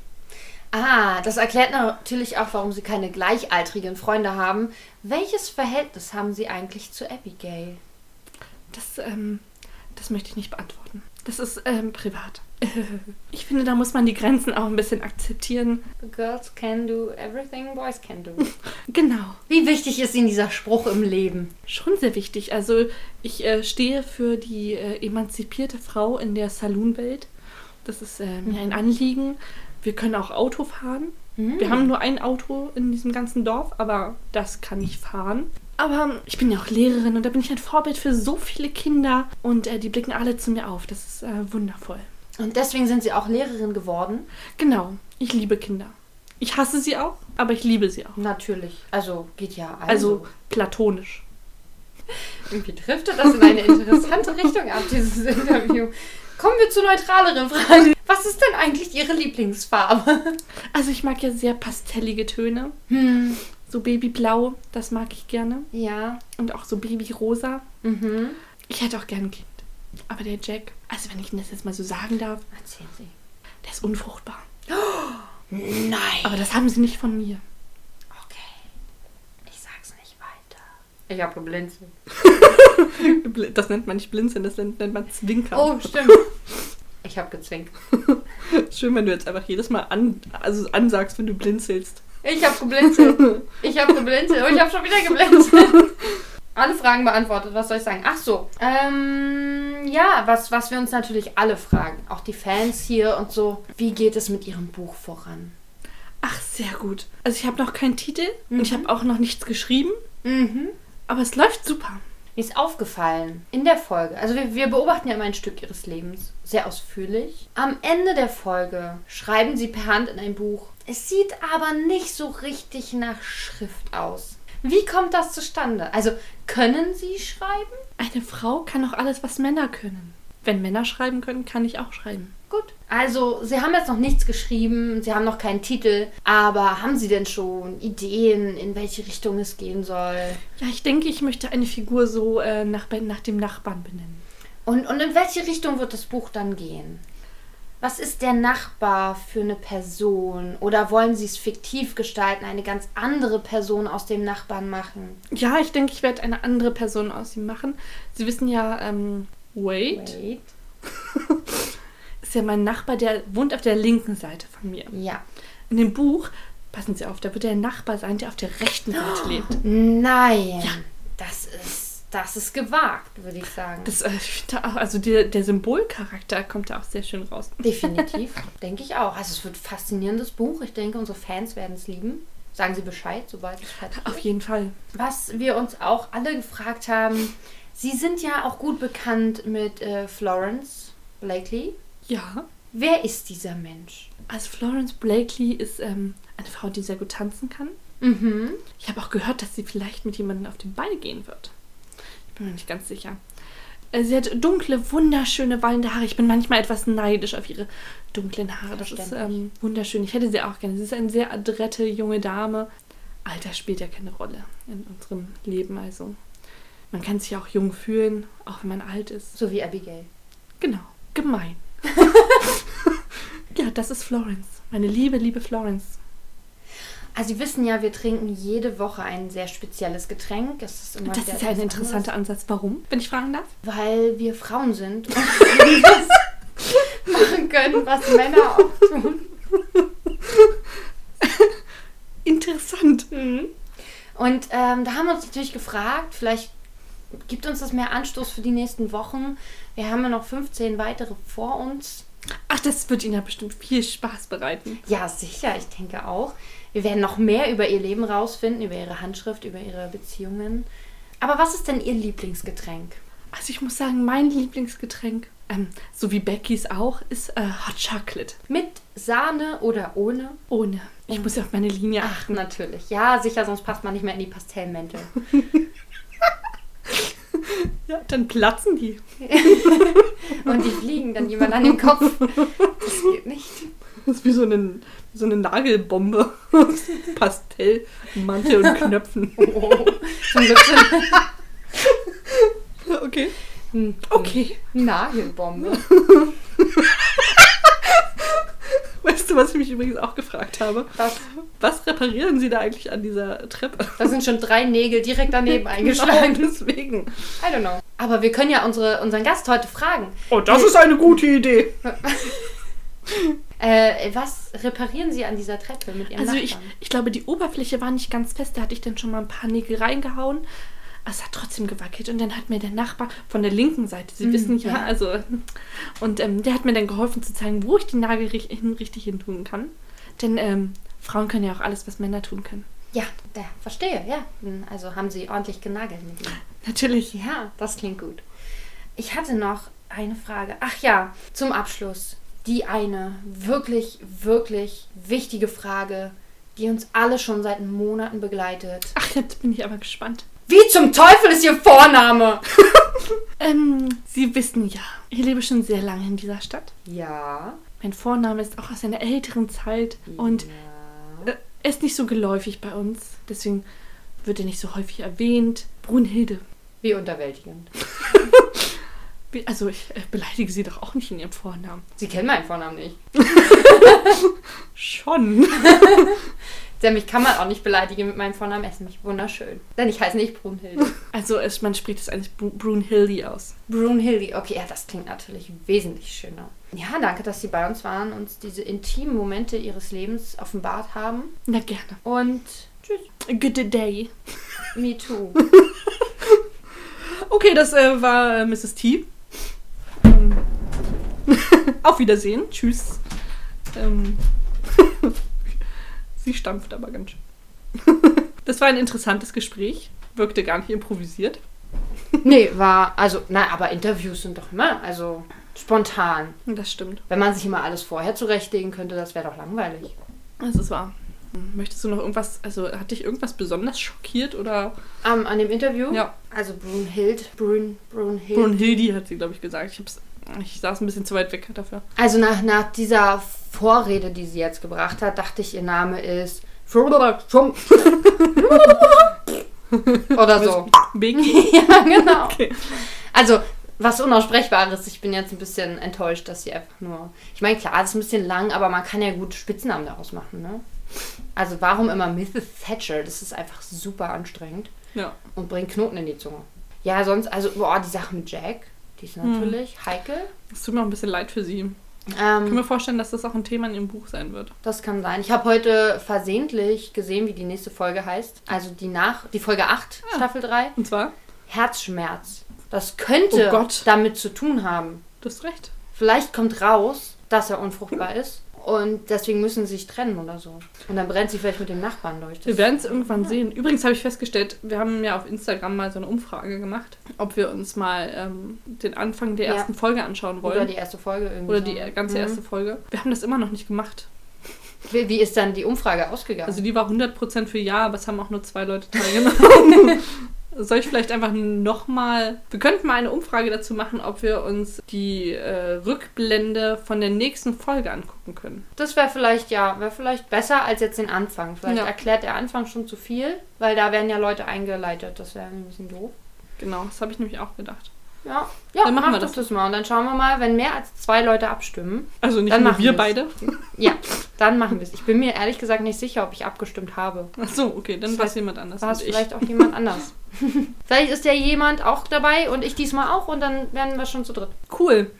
Ah, das erklärt natürlich auch, warum Sie keine gleichaltrigen Freunde haben. Welches Verhältnis haben Sie eigentlich zu Abigail? Das, ähm, das möchte ich nicht beantworten. Das ist ähm, privat. Ich finde, da muss man die Grenzen auch ein bisschen akzeptieren. Girls can do everything boys can do. Genau. Wie wichtig ist Ihnen dieser Spruch im Leben? Schon sehr wichtig. Also ich äh, stehe für die äh, emanzipierte Frau in der Saloonwelt. Das ist äh, mir ein Anliegen. Wir können auch Auto fahren. Wir haben nur ein Auto in diesem ganzen Dorf, aber das kann ich fahren. Aber ich bin ja auch Lehrerin und da bin ich ein Vorbild für so viele Kinder und äh, die blicken alle zu mir auf. Das ist äh, wundervoll. Und deswegen sind Sie auch Lehrerin geworden? Genau, ich liebe Kinder. Ich hasse sie auch, aber ich liebe sie auch. Natürlich. Also geht ja Also platonisch. Irgendwie driftet das in eine interessante Richtung ab, dieses Interview. Kommen wir zu neutraleren Fragen. Was ist denn eigentlich Ihre Lieblingsfarbe? Also ich mag ja sehr pastellige Töne. Hm. So Babyblau, das mag ich gerne. Ja. Und auch so Babyrosa. Mhm. Ich hätte auch gern ein Kind. Aber der Jack, also wenn ich das jetzt mal so sagen darf, Erzählen Sie. der ist unfruchtbar. Nein. Aber das haben sie nicht von mir. Okay. Ich sag's nicht weiter. Ich habe geblinzelt. Das nennt man nicht blinzeln, das nennt, nennt man Zwinkern. Oh, stimmt. Ich habe gezwinkt. Schön, wenn du jetzt einfach jedes Mal an, also ansagst, wenn du blinzelst. Ich habe geblinzelt. Ich habe geblinzelt. Und ich habe schon wieder geblinzelt. Alle Fragen beantwortet. Was soll ich sagen? Ach so. Ähm, ja, was, was wir uns natürlich alle fragen. Auch die Fans hier und so. Wie geht es mit ihrem Buch voran? Ach, sehr gut. Also ich habe noch keinen Titel und ich Mhm. habe auch noch nichts geschrieben, Mhm. aber es läuft super. Ist aufgefallen in der Folge, also wir, wir beobachten ja immer ein Stück ihres Lebens, sehr ausführlich. Am Ende der Folge schreiben sie per Hand in ein Buch. Es sieht aber nicht so richtig nach Schrift aus. Wie kommt das zustande? Also können sie schreiben? Eine Frau kann auch alles, was Männer können. Wenn Männer schreiben können, kann ich auch schreiben. Also, Sie haben jetzt noch nichts geschrieben, Sie haben noch keinen Titel, aber haben Sie denn schon Ideen, in welche Richtung es gehen soll? Ja, ich denke, ich möchte eine Figur so äh, nach, nach dem Nachbarn benennen. Und, und in welche Richtung wird das Buch dann gehen? Was ist der Nachbar für eine Person? Oder wollen Sie es fiktiv gestalten, eine ganz andere Person aus dem Nachbarn machen? Ja, ich denke, ich werde eine andere Person aus ihm machen. Sie wissen ja, ähm, Wade Wait. ist ja mein Nachbar, der wohnt auf der linken Seite von mir. Ja. In dem Buch, passen Sie auf, da wird der Nachbar sein, der auf der rechten Seite lebt. Nein. Ja. Das ist, das ist gewagt, würde ich sagen. Das, äh, also der, der Symbolcharakter kommt da auch sehr schön raus. Definitiv, denke ich auch. Also es wird ein faszinierendes Buch. Ich denke, unsere Fans werden es lieben. Sagen Sie Bescheid, sobald es fertig Auf jeden Fall. Was wir uns auch alle gefragt haben, Sie sind ja auch gut bekannt mit äh, Florence Blakely. Ja. Wer ist dieser Mensch? Also Florence Blakely ist ähm, eine Frau, die sehr gut tanzen kann. Mhm. Ich habe auch gehört, dass sie vielleicht mit jemandem auf den Ball gehen wird. Ich bin mir nicht ganz sicher. Äh, Sie hat dunkle, wunderschöne, wallende Haare. Ich bin manchmal etwas neidisch auf ihre dunklen Haare. Das ist ähm, wunderschön. Ich hätte sie auch gerne. Sie ist eine sehr adrette junge Dame. Alter spielt ja keine Rolle in unserem Leben. Also man kann sich auch jung fühlen, auch wenn man alt ist. So wie Abigail. Genau, gemein. ja, das ist Florence. Meine liebe, liebe Florence. Also Sie wissen ja, wir trinken jede Woche ein sehr spezielles Getränk. Es ist immer Das ist ja ein interessanter Ansatz. Warum, wenn ich fragen darf? anderes, Weil wir Frauen sind und das machen können, was Männer auch tun. Interessant. Und ähm, da haben wir uns natürlich gefragt, vielleicht gibt uns das mehr Anstoß für die nächsten Wochen. Wir haben ja noch 15 weitere vor uns. Ach, das wird Ihnen ja bestimmt viel Spaß bereiten. Ja, sicher, ich denke auch. Wir werden noch mehr über ihr Leben rausfinden, über ihre Handschrift, über ihre Beziehungen. Aber was ist denn Ihr Lieblingsgetränk? Also ich muss sagen, mein Lieblingsgetränk, ähm, so wie Beckys auch, ist äh, Hot Chocolate. Mit Sahne oder ohne? Ohne. Ich muss ja auf meine Linie Ach, achten. natürlich. Ja, sicher, sonst passt man nicht mehr in die Pastellmäntel. Ja, dann platzen die. Und die fliegen dann jemand an den Kopf. Das geht nicht. Das ist wie so eine, so eine Nagelbombe aus Pastell, Mantel und Knöpfen. Oh, Okay. Hm, Okay. Nagelbombe. Was ich mich übrigens auch gefragt habe? Was? Was reparieren Sie da eigentlich an dieser Treppe? Da sind schon drei Nägel direkt daneben eingeschlagen. Genau, deswegen. I don't know. Aber wir können ja unsere, unseren Gast heute fragen. Oh, das ist eine gute Idee. Äh, was reparieren Sie an dieser Treppe mit Ihrem Also ich, ich glaube, die Oberfläche war nicht ganz fest. Da hatte ich dann schon mal ein paar Nägel reingehauen. Es hat trotzdem gewackelt. Und dann hat mir der Nachbar von der linken Seite, Sie Mm, wissen ja, ja. also. Und ähm, der hat mir dann geholfen zu zeigen, wo ich die Nagel hin, richtig hin tun kann. Denn ähm, Frauen können ja auch alles, was Männer tun können. Ja, da, verstehe, ja. Hm, Also haben Sie ordentlich genagelt mit ihm. Natürlich. Ja, das klingt gut. Ich hatte noch eine Frage. Ach ja, zum Abschluss. Die eine wirklich, wirklich wichtige Frage, die uns alle schon seit Monaten begleitet. Ach, jetzt bin ich aber gespannt. Wie zum Teufel ist Ihr Vorname? Ähm, Sie wissen ja, ich lebe schon sehr lange in dieser Stadt. Ja. Mein Vorname ist auch aus einer älteren Zeit und ja. äh, er ist nicht so geläufig bei uns. Deswegen wird er nicht so häufig erwähnt. Brunhilde. Wie unterwältigend. Also ich äh, beleidige sie doch auch nicht in ihrem Vornamen. Sie kennen meinen Vornamen nicht. Schon. Denn mich kann man auch nicht beleidigen mit meinem Vornamen. Er ist nämlich wunderschön. Denn ich heiße nicht Brunhilde. Also es, man spricht es eigentlich Bru- Brunhilde aus. Brunhilde. Okay, ja, das klingt natürlich wesentlich schöner. Ja, danke, dass Sie bei uns waren, uns diese intimen Momente Ihres Lebens offenbart haben. Na gerne. Und tschüss. Good day. Me too. Okay, das äh, war äh, Mrs. T. Ähm, Auf Wiedersehen. Tschüss. Ähm, sie stampft aber ganz schön. Das war ein interessantes Gespräch. Wirkte gar nicht improvisiert. nee, war, also, na, aber Interviews sind doch immer, also spontan. Das stimmt. Wenn man sich immer alles vorher zurechtlegen könnte, das wäre doch langweilig. Das ist wahr. Möchtest du noch irgendwas, also hat dich irgendwas besonders schockiert oder? Ähm, an dem Interview? Ja. Also Brunhild, Brun, Brunhild. Brunhilde hat sie, glaube ich, gesagt. Ich, hab's, ich saß ein bisschen zu weit weg dafür. Also nach, nach dieser Vorrede, die sie jetzt gebracht hat, dachte ich, ihr Name ist oder so. Big. ja, genau. Okay. Also, was Unaussprechbares. Ich bin jetzt ein bisschen enttäuscht, dass sie einfach nur. Ich meine, klar, das ist ein bisschen lang, aber man kann ja gut Spitznamen daraus machen, ne? Also, warum immer Mrs. Thatcher? Das ist einfach super anstrengend Ja. und bringt Knoten in die Zunge. Ja, sonst, also, boah, die Sache mit Jack, die ist natürlich heikel. Es tut mir auch ein bisschen leid für sie. Ich kann Ähm, mir vorstellen, dass das auch ein Thema in ihrem Buch sein wird. das kann sein. Ich habe heute versehentlich gesehen, wie die nächste Folge heißt. Also die nach, die Folge 8, Ah. Staffel 3. Und zwar, Herzschmerz. Das könnte Oh Gott. damit zu tun haben. du hast recht. Vielleicht kommt raus, dass er unfruchtbar ist. Und deswegen müssen sie sich trennen oder so. Und dann brennt sie vielleicht mit dem Nachbarn durch. Wir werden es irgendwann sehen. Übrigens habe ich festgestellt, wir haben ja auf Instagram mal so eine Umfrage gemacht, ob wir uns mal ähm, den Anfang der Ja. ersten Folge anschauen wollen. oder die erste Folge irgendwie. Oder so. die ganze Mhm. erste Folge. Wir haben das immer noch nicht gemacht. Wie, wie ist dann die Umfrage ausgegangen? Also die war 100% für Ja, aber es haben auch nur zwei Leute teilgenommen. Soll ich vielleicht einfach nochmal... Wir könnten mal eine Umfrage dazu machen, ob wir uns die äh, Rückblende von der nächsten Folge angucken können. das wäre vielleicht, ja, wäre vielleicht besser als jetzt den Anfang. Vielleicht Ja. erklärt der Anfang schon zu viel, weil da werden ja Leute eingeleitet. Das wäre ein bisschen doof. Genau, das habe ich nämlich auch gedacht. Ja, ja Dann machen mach wir das. das mal. Und dann schauen wir mal, wenn mehr als zwei Leute abstimmen. Also nicht Dann nur machen wir wir's. beide. Ja, dann machen wir es. Ich bin mir ehrlich gesagt nicht sicher, ob ich abgestimmt habe. Ach so, okay, dann war es jemand anders. War es vielleicht auch jemand anders. vielleicht ist ja jemand auch dabei und ich diesmal auch und dann werden wir schon zu dritt. Cool.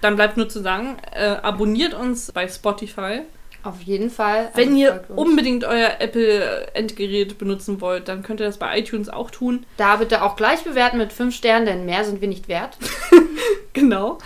Dann bleibt nur zu sagen, äh, abonniert uns bei Spotify. Auf jeden Fall. Wenn Also ihr unbedingt euer Apple-Endgerät benutzen wollt, dann könnt ihr das bei iTunes auch tun. Da bitte auch gleich bewerten mit 5 Sternen, denn mehr sind wir nicht wert. Genau.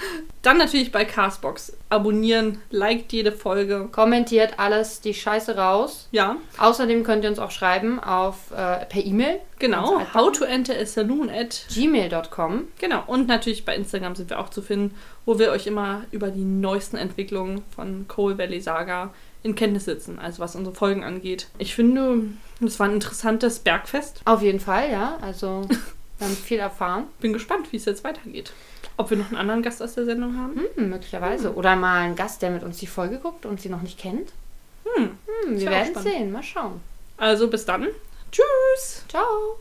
Dann natürlich bei Castbox. Abonnieren, liked jede Folge. Kommentiert alles die Scheiße raus. Ja, Außerdem könnt ihr uns auch schreiben auf äh, per E-Mail. genau. How to enter a saloon at. gmail.com. Genau. Und natürlich bei Instagram sind wir auch zu finden, wo wir euch immer über die neuesten Entwicklungen von Coal Valley Saga in Kenntnis setzen, also was unsere Folgen angeht. Ich finde, das war ein interessantes Bergfest. Auf jeden Fall, ja. Also wir haben viel erfahren. Bin gespannt, wie es jetzt weitergeht. Ob wir noch einen anderen Gast aus der Sendung haben? Hm, möglicherweise. Oder mal einen Gast, der mit uns die Folge guckt und sie noch nicht kennt. Hm. Hm, wir werden sehen. Mal schauen. Also bis dann. Tschüss. Ciao.